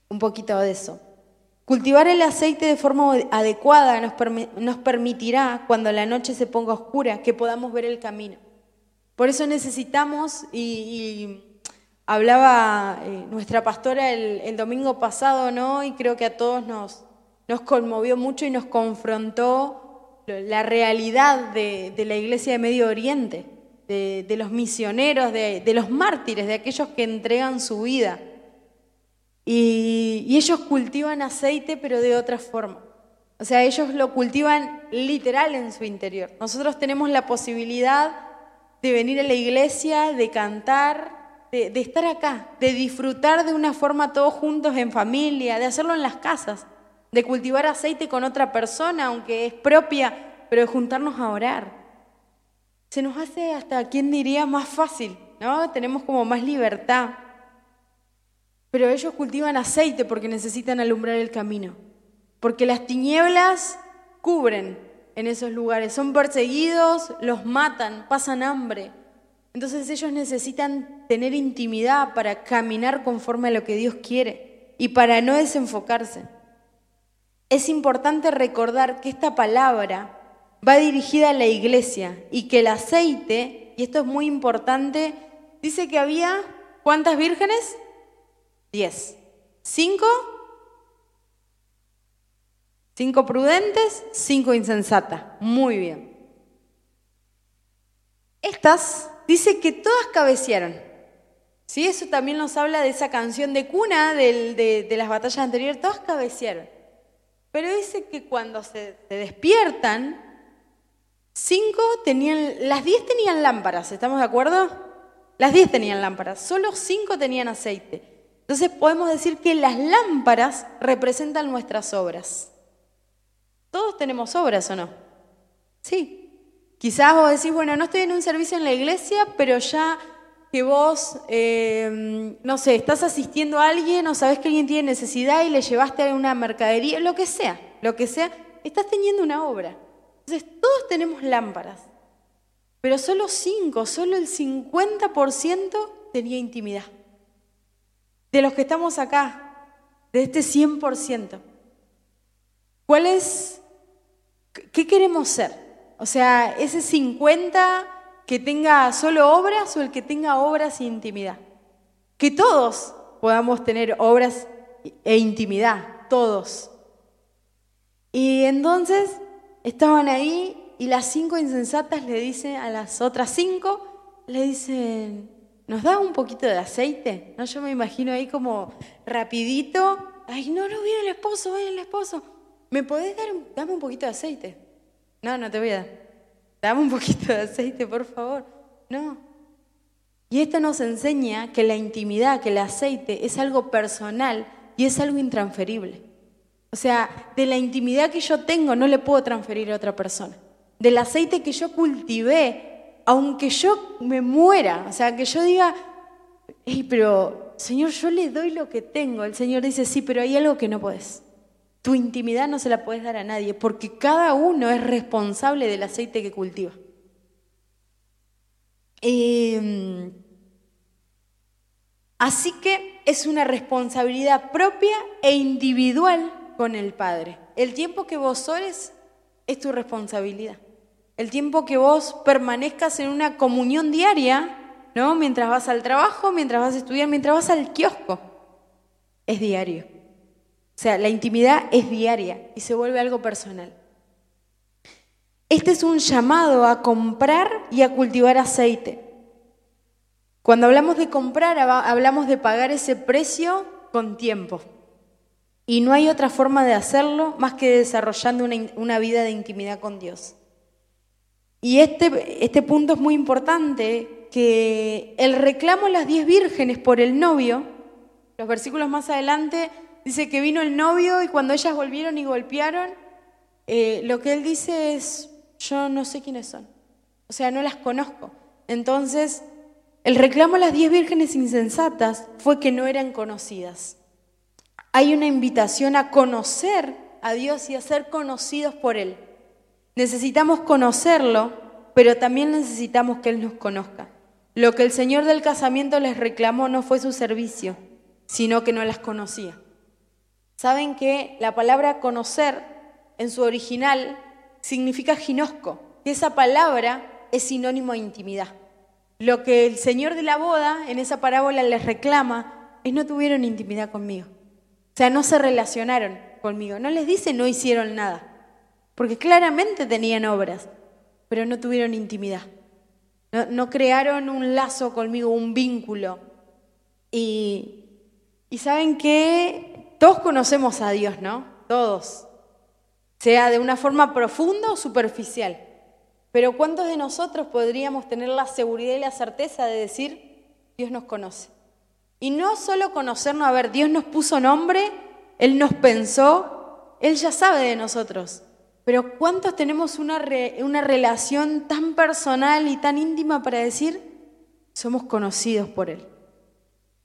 un poquito de eso. Cultivar el aceite de forma adecuada nos, nos, permitirá, cuando la noche se ponga oscura, que podamos ver el camino. Por eso necesitamos, y Hablaba eh, nuestra pastora el, domingo pasado, ¿no? Y creo que a todos nos, nos conmovió mucho y nos confrontó la realidad de, la iglesia de Medio Oriente, de, los misioneros, de, los mártires, de aquellos que entregan su vida. Y, ellos cultivan aceite, pero de otra forma. O sea, ellos lo cultivan literal en su interior. Nosotros tenemos la posibilidad de venir a la iglesia, de cantar, de, estar acá, de disfrutar de una forma todos juntos en familia, de hacerlo en las casas, de cultivar aceite con otra persona, aunque es propia, pero de juntarnos a orar. Se nos hace hasta, ¿quién diría?, más fácil, ¿no? Tenemos como más libertad. Pero ellos cultivan aceite porque necesitan alumbrar el camino, porque las tinieblas cubren en esos lugares, son perseguidos, los matan, pasan hambre. Entonces ellos necesitan tener intimidad para caminar conforme a lo que Dios quiere y para no desenfocarse. Es importante recordar que esta palabra va dirigida a la iglesia y que el aceite, y esto es muy importante, dice que había, ¿cuántas vírgenes? Diez. ¿Cinco? Cinco prudentes, cinco insensatas. Muy bien. Estas dice que todas cabecearon. ¿Sí? Eso también nos habla de esa canción de cuna de, las batallas anteriores. Todas cabecearon. Pero dice que cuando se, despiertan, cinco tenían, las diez tenían lámparas, ¿estamos de acuerdo? Las diez tenían lámparas, solo cinco tenían aceite. Entonces podemos decir que las lámparas representan nuestras obras. Todos tenemos obras o no? Sí. Quizás vos decís, bueno, no estoy en un servicio en la iglesia, pero ya que vos, eh, no sé, estás asistiendo a alguien o sabes que alguien tiene necesidad y le llevaste a una mercadería, lo que sea, lo que sea, estás teniendo una obra. Entonces, todos tenemos lámparas, pero solo cinco, solo el 50% tenía intimidad de los que estamos acá, de este 100%. ¿Cuál es, qué queremos ser? O sea, ese 50 que tenga solo obras o el que tenga obras e intimidad. Que todos podamos tener obras e intimidad, todos. Y entonces estaban ahí y las cinco insensatas le dicen a las otras cinco, le dicen, ¿nos da un poquito de aceite? ¿No? Yo me imagino ahí como rapidito, ay, no, no, viene el esposo, viene el esposo. ¿Me podés dar, dame un poquito de aceite? No, no te voy a. Dame un poquito de aceite, por favor. No. Y esto nos enseña que la intimidad, que el aceite es algo personal y es algo intransferible. O sea, de la intimidad que yo tengo no le puedo transferir a otra persona. Del aceite que yo cultivé aunque yo me muera, o sea, que yo diga, hey, pero Señor, yo le doy lo que tengo. El Señor dice, sí, pero hay algo que no puedes. Tu intimidad no se la puedes dar a nadie, porque cada uno es responsable del aceite que cultiva. Em, así que es una responsabilidad propia e individual con el Padre. El tiempo que vos ores es tu responsabilidad el tiempo que vos permanezcas en una comunión diaria, ¿no? Mientras vas al trabajo, mientras vas a estudiar, mientras vas al kiosco, es diario. O sea, la intimidad es diaria y se vuelve algo personal. Este es un llamado a comprar y a cultivar aceite. Cuando hablamos de comprar, hablamos de pagar ese precio con tiempo. Y no hay otra forma de hacerlo más que desarrollando una, vida de intimidad con Dios. Y este, este punto es muy importante, que el reclamo a las diez vírgenes por el novio, los versículos más adelante, dice que vino el novio y cuando ellas volvieron y golpearon, eh, lo que él dice es, yo no sé quiénes son, o sea, no las conozco. Entonces, el reclamo a las diez vírgenes insensatas fue que no eran conocidas. Hay una invitación a conocer a Dios y a ser conocidos por Él. Necesitamos conocerlo, pero también necesitamos que Él nos conozca. Lo que el Señor del casamiento les reclamó no fue su servicio, sino que no las conocía. Saben que la palabra conocer en su original significa ginosco, que esa palabra es sinónimo de intimidad. Lo que el Señor de la boda en esa parábola les reclama es no tuvieron intimidad conmigo. O sea, no se relacionaron conmigo. No les dice no hicieron nada porque claramente tenían obras, pero no tuvieron intimidad. No, crearon un lazo conmigo, un vínculo. Y, y saben que todos conocemos a Dios, ¿no? Todos. Sea de una forma profunda o superficial. Pero ¿cuántos de nosotros podríamos tener la seguridad y la certeza de decir, Dios nos conoce? Y no solo conocernos, a ver, Dios nos puso nombre, Él nos pensó, Él ya sabe de nosotros. Pero ¿cuántos tenemos una, una relación tan personal y tan íntima para decir, somos conocidos por Él?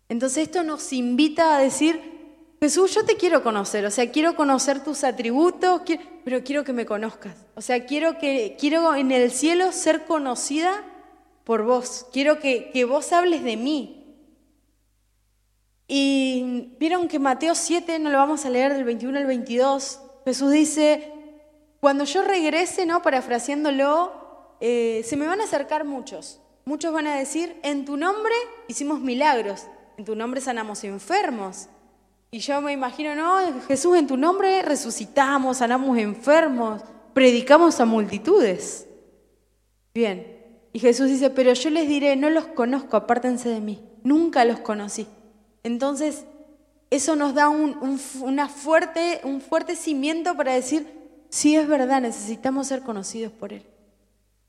Entonces esto nos invita a decir, Jesús, yo te quiero conocer, o sea, quiero conocer tus atributos, pero quiero que me conozcas. O sea, quiero, que, quiero en el cielo ser conocida por vos, quiero que, que vos hables de mí. Y vieron que Mateo 7, no lo vamos a leer del 21 al 22, Jesús dice, cuando yo regrese, ¿no? parafraseándolo, eh, se me van a acercar muchos. Muchos van a decir, en tu nombre hicimos milagros, en tu nombre sanamos enfermos, Y yo me imagino, no, Jesús, en tu nombre resucitamos, sanamos enfermos, predicamos a multitudes. Bien. Y Jesús dice, pero yo les diré, no los conozco, apártense de mí. Nunca los conocí. Entonces, eso nos da un, una fuerte, un fuerte cimiento para decir, sí es verdad, necesitamos ser conocidos por Él.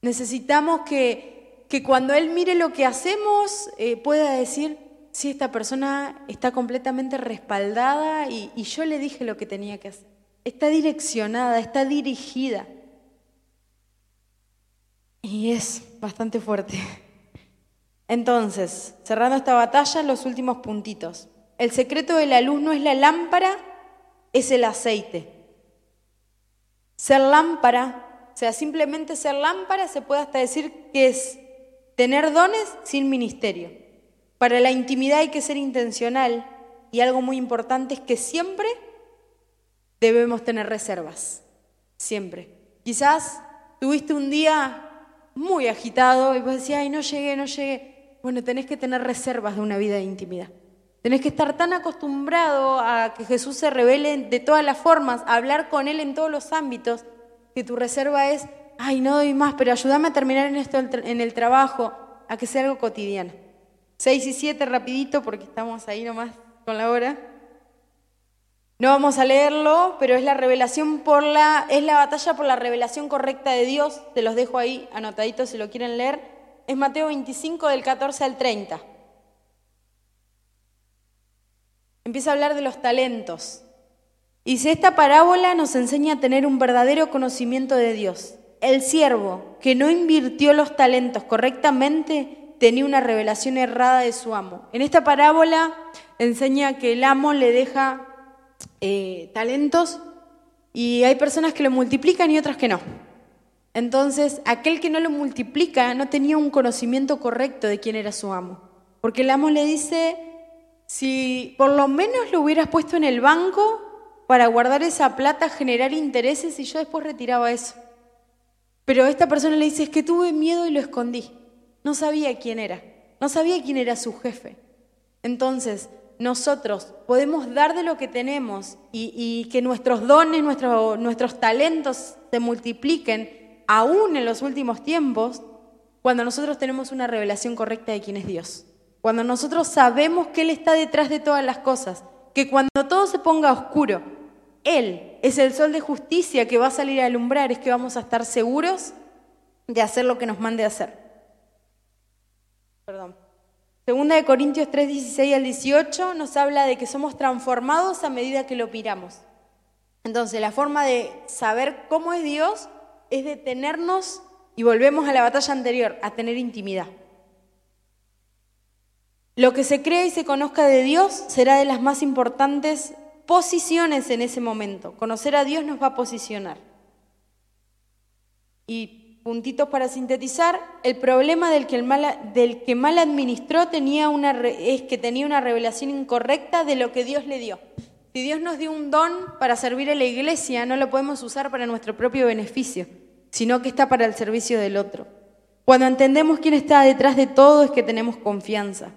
Necesitamos que, que cuando Él mire lo que hacemos, eh, pueda decir, sí, esta persona está completamente respaldada y, yo le dije lo que tenía que hacer. Está direccionada, está dirigida. Y es bastante fuerte. Entonces, cerrando esta batalla, los últimos puntitos. El secreto de la luz no es la lámpara, es el aceite. Ser lámpara, o sea, simplemente ser lámpara se puede hasta decir que es tener dones sin ministerio. Para la intimidad hay que ser intencional y algo muy importante es que siempre debemos tener reservas. Siempre. Quizás tuviste un día muy agitado y vos decías, ay, no llegué, no llegué. Bueno, tenés que tener reservas de una vida de intimidad. Tenés que estar tan acostumbrado a que Jesús se revele de todas las formas, a hablar con Él en todos los ámbitos, que tu reserva es, ay, no doy más, pero ayúdame a terminar en esto en el trabajo, a que sea algo cotidiano. Seis y siete, rapidito, porque estamos ahí nomás con la hora. No vamos a leerlo, pero es la revelación por la, es la batalla por la revelación correcta de Dios. Te los dejo ahí anotaditos si lo quieren leer. Es Mateo 25 del 14 al 30. empieza a hablar de los talentos. Y dice, esta parábola nos enseña a tener un verdadero conocimiento de Dios. El siervo que no invirtió los talentos correctamente tenía una revelación errada de su amo. En esta parábola enseña que el amo le deja eh, talentos y hay personas que lo multiplican y otras que no. Entonces, aquel que no lo multiplica no tenía un conocimiento correcto de quién era su amo. Porque el amo le dice, si por lo menos lo hubieras puesto en el banco para guardar esa plata, generar intereses y yo después retiraba eso. Pero esta persona le dice, es que tuve miedo y lo escondí. No sabía quién era. No sabía quién era su jefe. Entonces, nosotros podemos dar de lo que tenemos y, que nuestros dones, nuestros talentos se multipliquen aún en los últimos tiempos cuando nosotros tenemos una revelación correcta de quién es Dios. Cuando nosotros sabemos que Él está detrás de todas las cosas, que cuando todo se ponga oscuro, Él es el sol de justicia que va a salir a alumbrar, es que vamos a estar seguros de hacer lo que nos mande hacer. Perdón. Segunda de Corintios 3, 16 al 18 nos habla de que somos transformados a medida que lo miramos. Entonces, la forma de saber cómo es Dios es detenernos y volvemos a la batalla anterior, a tener intimidad. Lo que se crea y se conozca de Dios será de las más importantes posiciones en ese momento. Conocer a Dios nos va a posicionar. Y puntitos para sintetizar, el problema del que, mal, administró tenía una, es que tenía una revelación incorrecta de lo que Dios le dio. Si Dios nos dio un don para servir a la iglesia, no lo podemos usar para nuestro propio beneficio, sino que está para el servicio del otro. Cuando entendemos quién está detrás de todo es que tenemos confianza.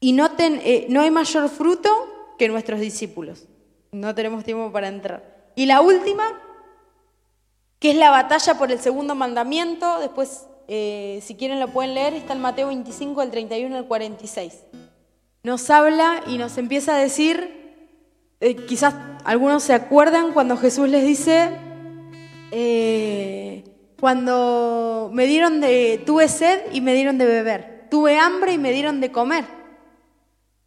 Y no, eh, no hay mayor fruto que nuestros discípulos. No tenemos tiempo para entrar. Y la última, que es la batalla por el segundo mandamiento, después, eh, si quieren lo pueden leer, está en Mateo 25, del 31 al 46. Nos habla y nos empieza a decir, eh, quizás algunos se acuerdan cuando Jesús les dice, cuando me dieron de, tuve sed y me dieron de beber, tuve hambre y me dieron de comer.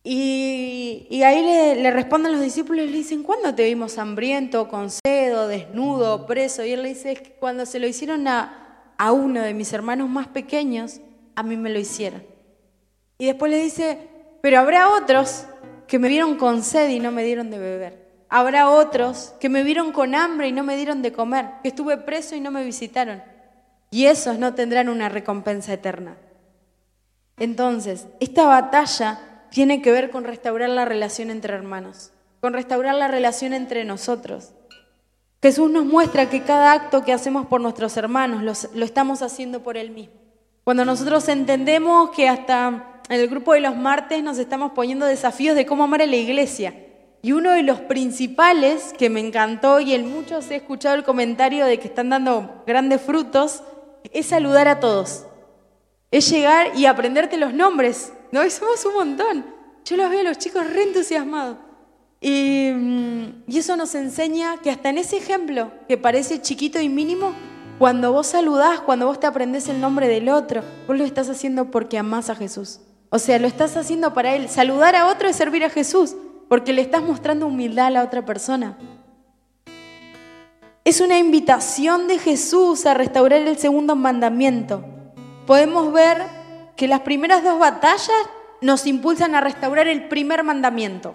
Y, ahí le, responden los discípulos y le dicen, ¿cuándo te vimos hambriento, con cedo, desnudo, preso? Y él le dice, es que cuando se lo hicieron a, a uno de mis hermanos más pequeños, a mí me lo hicieron. Y después le dice, pero habrá otros que me vieron con sed y no me dieron de beber. Habrá otros que me vieron con hambre y no me dieron de comer, que estuve preso y no me visitaron. Y esos no tendrán una recompensa eterna. Entonces, esta batalla tiene que ver con restaurar la relación entre hermanos, con restaurar la relación entre nosotros. Jesús nos muestra que cada acto que hacemos por nuestros hermanos lo estamos haciendo por Él mismo. Cuando nosotros entendemos que hasta en el grupo de los martes nos estamos poniendo desafíos de cómo amar a la iglesia, Y uno de los principales que me encantó y en muchos he escuchado el comentario de que están dando grandes frutos es saludar a todos. Es llegar y aprenderte los nombres. ¿No? Y somos un montón. Yo los veo a los chicos re entusiasmados. Y, mm, y eso nos enseña que hasta en ese ejemplo, que parece chiquito y mínimo, cuando vos saludás, cuando vos te aprendés el nombre del otro, vos lo estás haciendo porque amás a Jesús. O sea, lo estás haciendo para Él. Saludar a otro es servir a Jesús, porque le estás mostrando humildad a la otra persona. Es una invitación de Jesús a restaurar el segundo mandamiento. Podemos ver que las primeras dos batallas nos impulsan a restaurar el primer mandamiento.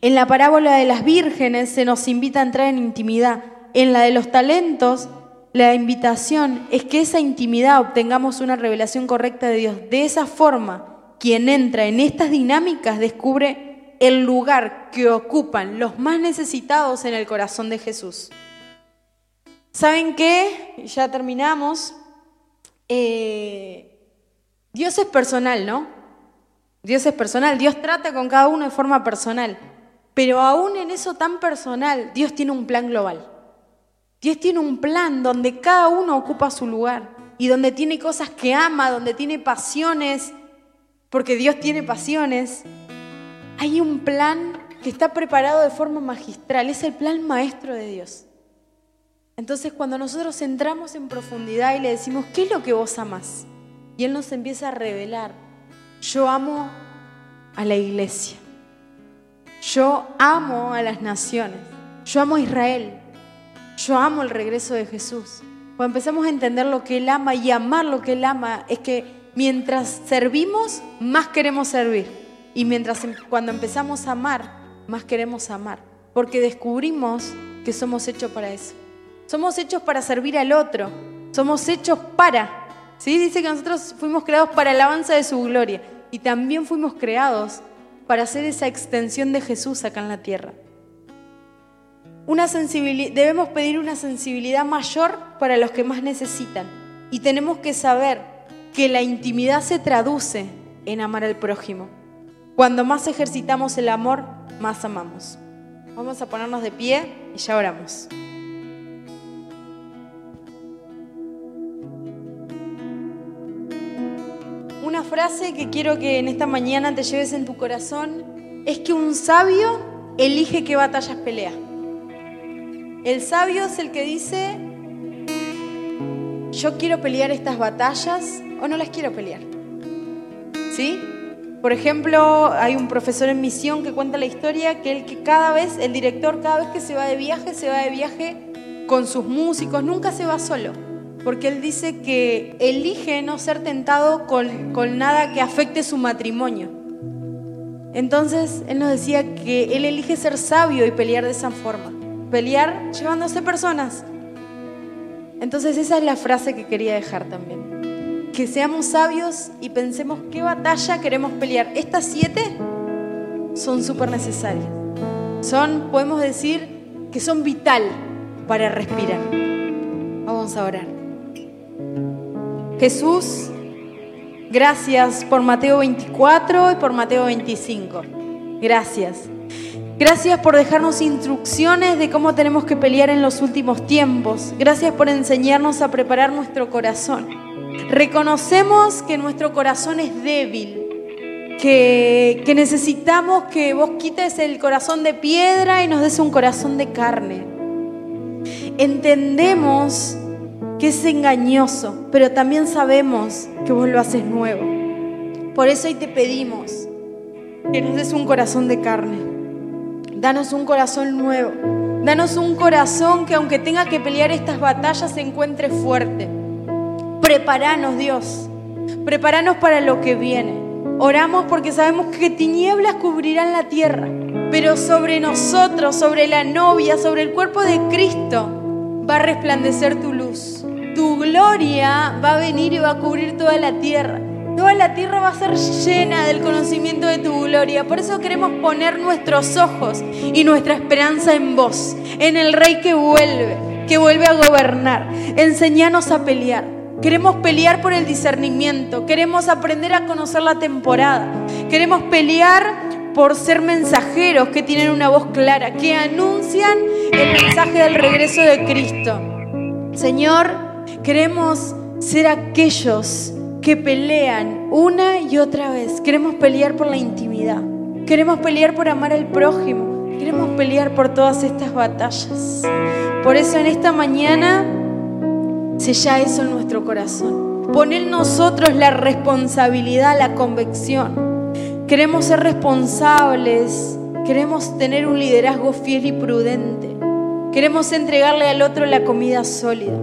En la parábola de las vírgenes se nos invita a entrar en intimidad. En la de los talentos, la invitación es que esa intimidad obtengamos una revelación correcta de Dios. De esa forma, quien entra en estas dinámicas descubre el lugar que ocupan los más necesitados en el corazón de Jesús. ¿Saben qué? Ya terminamos. Eh, Dios es personal, ¿no? Dios es personal, Dios trata con cada uno de forma personal. Pero aún en eso tan personal, Dios tiene un plan global. Dios tiene un plan donde cada uno ocupa su lugar y donde tiene cosas que ama, donde tiene pasiones, porque Dios tiene pasiones. Hay un plan que está preparado de forma magistral, es el plan maestro de Dios. Entonces cuando nosotros entramos en profundidad y le decimos, ¿qué es lo que vos amás? Y Él nos empieza a revelar, yo amo a la iglesia. Yo amo a las naciones. Yo amo a Israel. Yo amo el regreso de Jesús. Cuando empezamos a entender lo que Él ama y amar lo que Él ama, es que mientras servimos, más queremos servir. Y mientras em, cuando empezamos a amar, más queremos amar. Porque descubrimos que somos hechos para eso. Somos hechos para servir al otro. Somos hechos para. ¿Sí? Dice que nosotros fuimos creados para alabanza de su gloria. Y también fuimos creados para hacer esa extensión de Jesús acá en la tierra. Una debemos pedir una sensibilidad mayor para los que más necesitan. Y tenemos que saber que la intimidad se traduce en amar al prójimo. Cuando más ejercitamos el amor, más amamos. Vamos a ponernos de pie y ya oramos. Una frase que quiero que en esta mañana te lleves en tu corazón es que un sabio elige qué batallas pelea. El sabio es el que dice, yo quiero pelear estas batallas o no las quiero pelear. ¿Sí? Por ejemplo, hay un profesor en misión que cuenta la historia que el que cada vez, el director cada vez que se va de viaje, se va de viaje con sus músicos, nunca se va solo porque él dice que elige no ser tentado con, nada que afecte su matrimonio. Entonces, él nos decía que él elige ser sabio y pelear de esa forma, pelear llevándose personas. Entonces, esa es la frase que quería dejar también. Que seamos sabios y pensemos qué batalla queremos pelear. Estas siete son súper necesarias. Son, podemos decir, que son vital para respirar. Vamos a orar. Jesús, gracias por Mateo 24 y por Mateo 25. Gracias. Gracias por dejarnos instrucciones de cómo tenemos que pelear en los últimos tiempos. Gracias por enseñarnos a preparar nuestro corazón. Reconocemos que nuestro corazón es débil, que, que, necesitamos que vos quites el corazón de piedra y nos des un corazón de carne. Entendemos que es engañoso, pero también sabemos que vos lo haces nuevo. Por eso hoy te pedimos que nos des un corazón de carne. Danos un corazón nuevo. Danos un corazón que aunque tenga que pelear estas batallas se encuentre fuerte. Preparanos, Dios. Preparanos para lo que viene. Oramos porque sabemos que tinieblas cubrirán la tierra, pero sobre nosotros, sobre la novia, sobre el cuerpo de Cristo, va a resplandecer tu luz tu gloria va a venir y va a cubrir toda la tierra. Toda la tierra va a ser llena del conocimiento de tu gloria. Por eso queremos poner nuestros ojos y nuestra esperanza en vos, en el Rey que vuelve, que vuelve a gobernar. Enseñanos a pelear. Queremos pelear por el discernimiento. Queremos aprender a conocer la temporada. Queremos pelear por ser mensajeros que tienen una voz clara, que anuncian el mensaje del regreso de Cristo. Señor, queremos ser aquellos que pelean una y otra vez. Queremos pelear por la intimidad. Queremos pelear por amar al prójimo. Queremos pelear por todas estas batallas. Por eso en esta mañana sella eso en nuestro corazón. Pon en nosotros la responsabilidad, la convicción. Queremos ser responsables. Queremos tener un liderazgo fiel y prudente. Queremos entregarle al otro la comida sólida.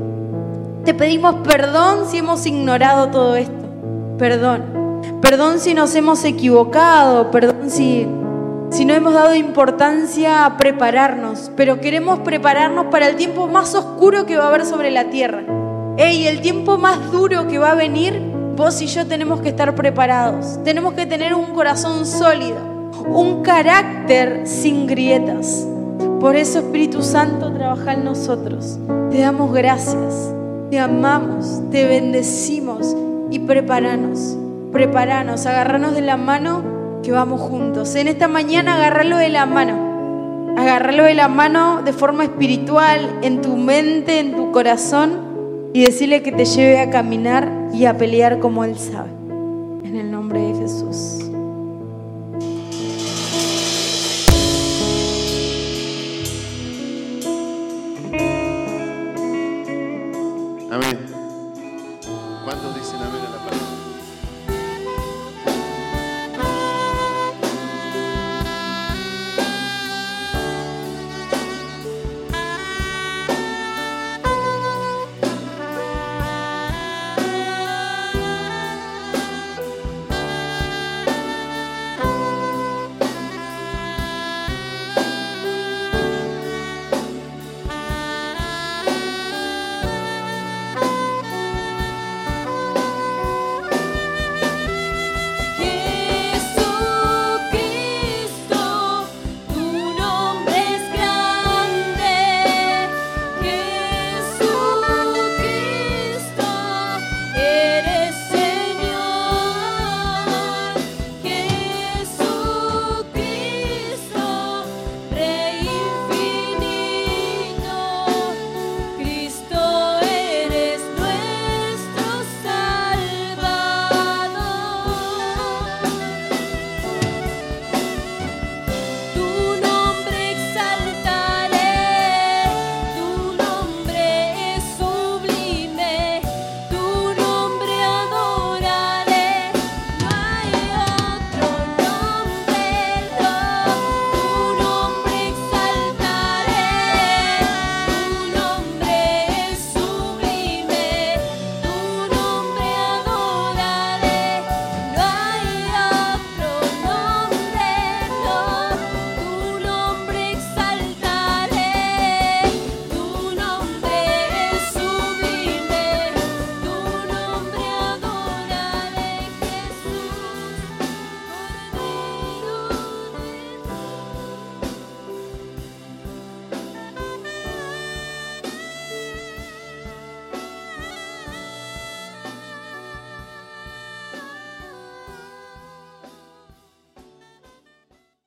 Te pedimos perdón si hemos ignorado todo esto. Perdón. Perdón si nos hemos equivocado. Perdón si, si no hemos dado importancia a prepararnos. Pero queremos prepararnos para el tiempo más oscuro que va a haber sobre la tierra. Ey, el tiempo más duro que va a venir, vos y yo tenemos que estar preparados. Tenemos que tener un corazón sólido. Un carácter sin grietas. Por eso, Espíritu Santo, trabaja en nosotros. Te damos gracias. Te amamos, te bendecimos y preparanos, preparanos, agarranos de la mano que vamos juntos. En esta mañana agarralo de la mano, agarralo de la mano de forma espiritual, en tu mente, en tu corazón y decirle que te lleve a caminar y a pelear como Él sabe. En el nombre de Jesús.